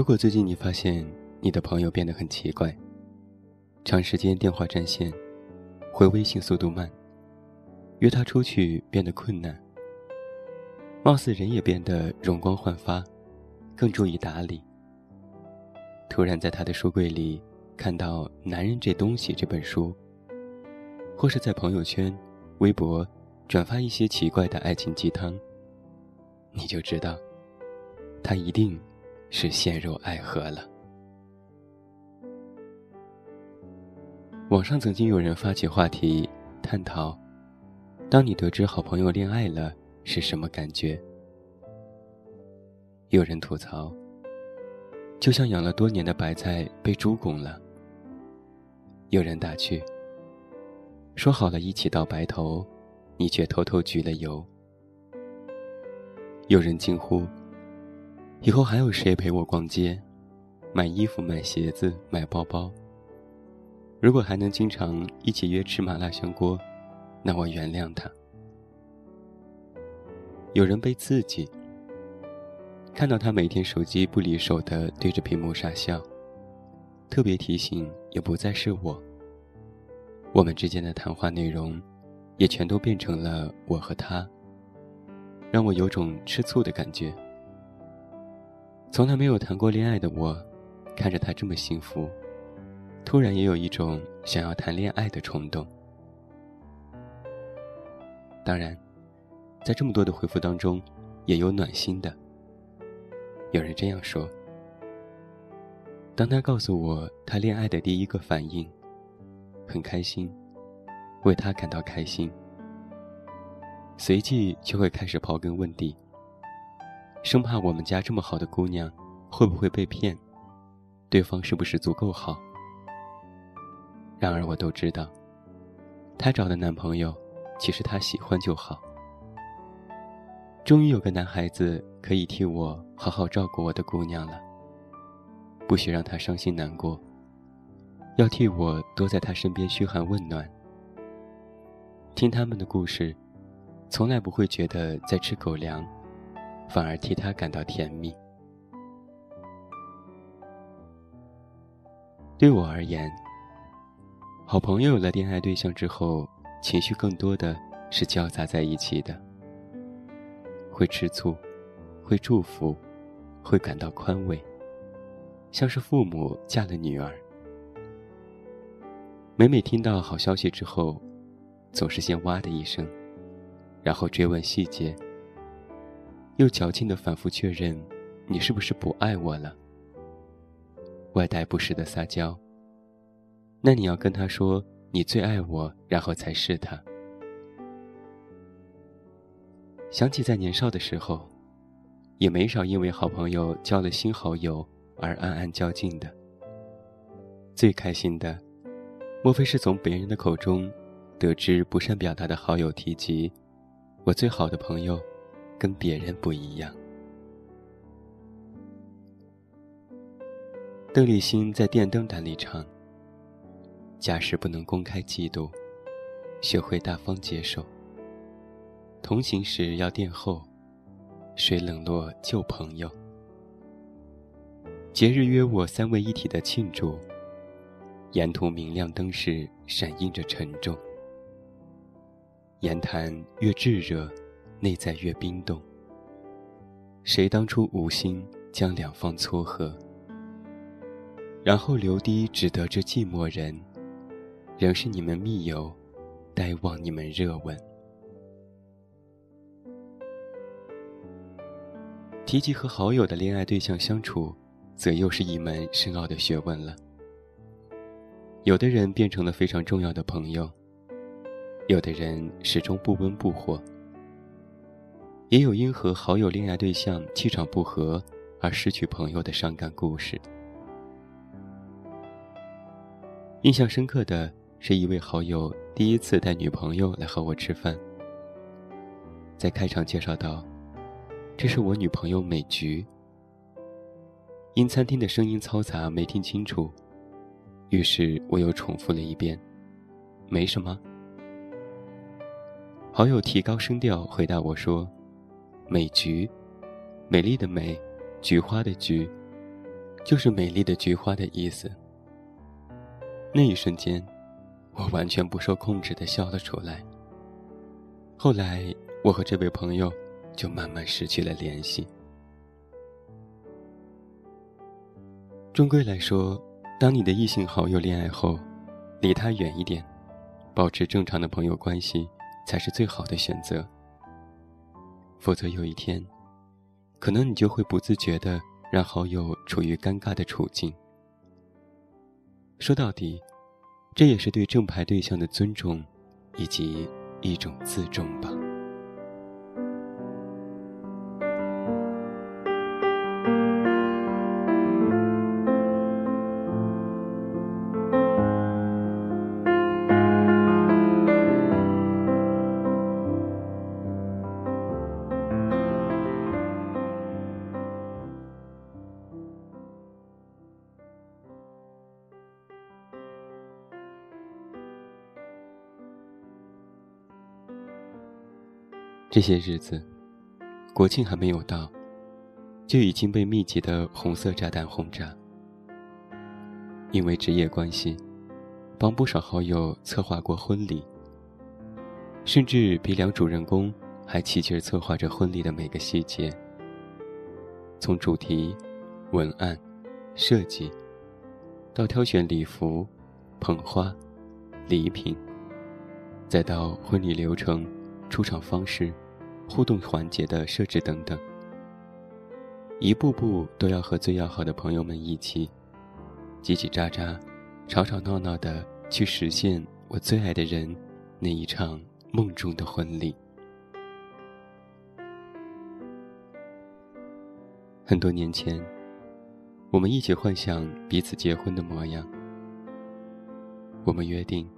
如果最近你发现你的朋友变得很奇怪，长时间电话占线，回微信速度慢，约他出去变得困难，貌似人也变得容光焕发，更注意打理。突然在他的书柜里看到《男人这东西》这本书，或是在朋友圈、微博转发一些奇怪的爱情鸡汤，你就知道，他一定。是陷入爱河了。网上曾经有人发起话题探讨：当你得知好朋友恋爱了是什么感觉？有人吐槽，就像养了多年的白菜被猪拱了。有人打趣，说好了一起到白头，你却偷偷焗了油。有人惊呼。以后还有谁陪我逛街、买衣服、买鞋子、买包包？如果还能经常一起约吃麻辣香锅，那我原谅他。有人被刺激，看到他每天手机不离手的对着屏幕傻笑，特别提醒也不再是我。我们之间的谈话内容，也全都变成了我和他，让我有种吃醋的感觉。从来没有谈过恋爱的我，看着他这么幸福，突然也有一种想要谈恋爱的冲动。当然，在这么多的回复当中，也有暖心的。有人这样说：当他告诉我他恋爱的第一个反应，很开心，为他感到开心，随即就会开始刨根问底。生怕我们家这么好的姑娘会不会被骗，对方是不是足够好？然而我都知道，她找的男朋友其实她喜欢就好。终于有个男孩子可以替我好好照顾我的姑娘了，不许让她伤心难过，要替我多在她身边嘘寒问暖。听他们的故事，从来不会觉得在吃狗粮。反而替他感到甜蜜。对我而言，好朋友有了恋爱对象之后，情绪更多的是交杂在一起的，会吃醋，会祝福，会感到宽慰，像是父母嫁了女儿。每每听到好消息之后，总是先哇的一声，然后追问细节。又矫情的反复确认，你是不是不爱我了？外带不时的撒娇。那你要跟他说你最爱我，然后才是他。想起在年少的时候，也没少因为好朋友交了新好友而暗暗较劲的。最开心的，莫非是从别人的口中，得知不善表达的好友提及，我最好的朋友。跟别人不一样。邓丽欣在《电灯胆》里唱：“假使不能公开嫉妒，学会大方接受。同行时要殿后，谁冷落旧朋友？节日约我三位一体的庆祝，沿途明亮灯饰闪映着沉重。言谈越炙热。”内在越冰冻。谁当初无心将两方撮合？然后留低只得这寂寞人，仍是你们密友，待望你们热吻。提及和好友的恋爱对象相处，则又是一门深奥的学问了。有的人变成了非常重要的朋友，有的人始终不温不火。也有因和好友恋爱对象气场不合而失去朋友的伤感故事。印象深刻的是一位好友第一次带女朋友来和我吃饭，在开场介绍道：“这是我女朋友美菊。”因餐厅的声音嘈杂没听清楚，于是我又重复了一遍：“没什么。”好友提高声调回答我说。美菊，美丽的美，菊花的菊，就是美丽的菊花的意思。那一瞬间，我完全不受控制的笑了出来。后来，我和这位朋友就慢慢失去了联系。终归来说，当你的异性好友恋爱后，离他远一点，保持正常的朋友关系，才是最好的选择。否则有一天，可能你就会不自觉的让好友处于尴尬的处境。说到底，这也是对正牌对象的尊重，以及一种自重吧。这些日子，国庆还没有到，就已经被密集的红色炸弹轰炸。因为职业关系，帮不少好友策划过婚礼，甚至比两主人公还齐劲儿策划着婚礼的每个细节。从主题、文案、设计，到挑选礼服、捧花、礼品，再到婚礼流程。出场方式、互动环节的设置等等，一步步都要和最要好的朋友们一起，叽叽喳喳、吵吵闹闹的去实现我最爱的人那一场梦中的婚礼。很多年前，我们一起幻想彼此结婚的模样，我们约定，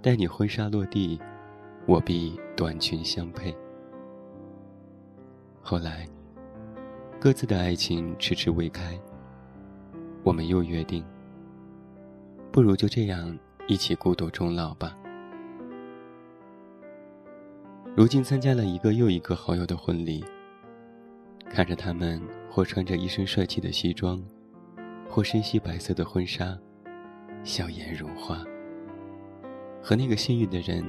待你婚纱落地。我必短裙相配。后来，各自的爱情迟迟未开。我们又约定，不如就这样一起孤独终老吧。如今参加了一个又一个好友的婚礼，看着他们或穿着一身帅气的西装，或身系白色的婚纱，笑颜如花。和那个幸运的人。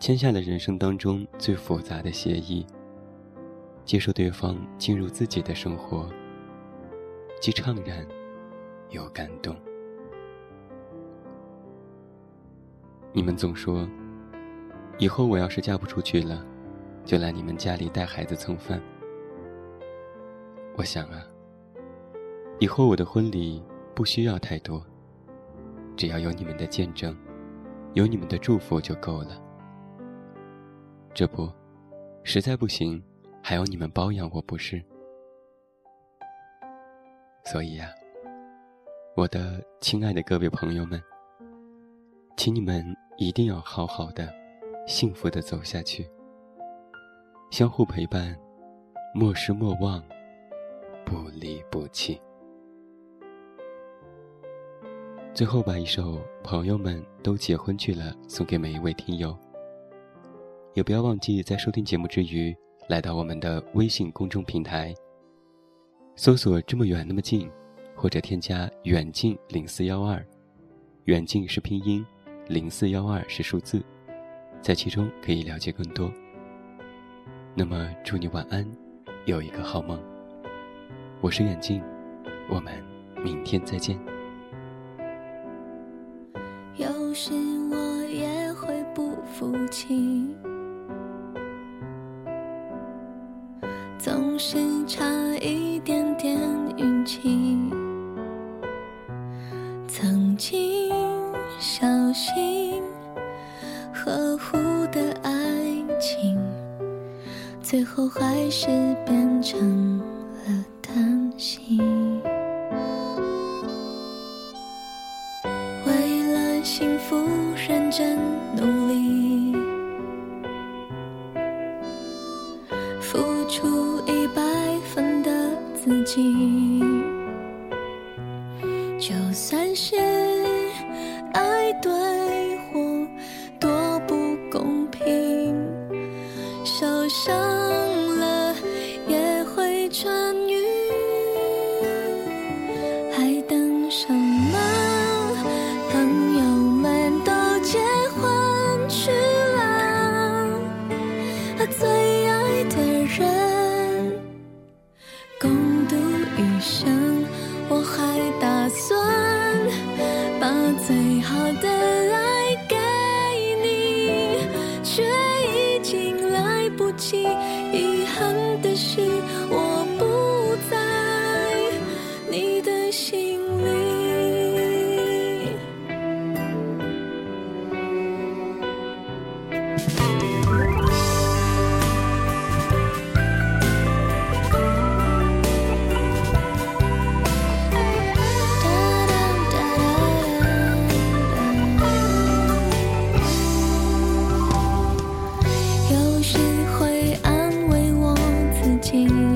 签下了人生当中最复杂的协议，接受对方进入自己的生活，既怅然又感动。你们总说，以后我要是嫁不出去了，就来你们家里带孩子蹭饭。我想啊，以后我的婚礼不需要太多，只要有你们的见证，有你们的祝福就够了。这不，实在不行，还要你们包养我不是？所以呀，我的亲爱的各位朋友们，请你们一定要好好的、幸福的走下去，相互陪伴，莫失莫忘，不离不弃。最后，把一首《朋友们都结婚去了》送给每一位听友。也不要忘记在收听节目之余，来到我们的微信公众平台，搜索“这么远那么近”，或者添加“远近零四幺二”，远近是拼音，零四幺二是数字，在其中可以了解更多。那么，祝你晚安，有一个好梦。我是远近，我们明天再见。有时我也会不服气。是差一点点运气，曾经小心呵护的爱情，最后还是变成付出一百分的。自己，就算是爱对心里有时会安慰我自己。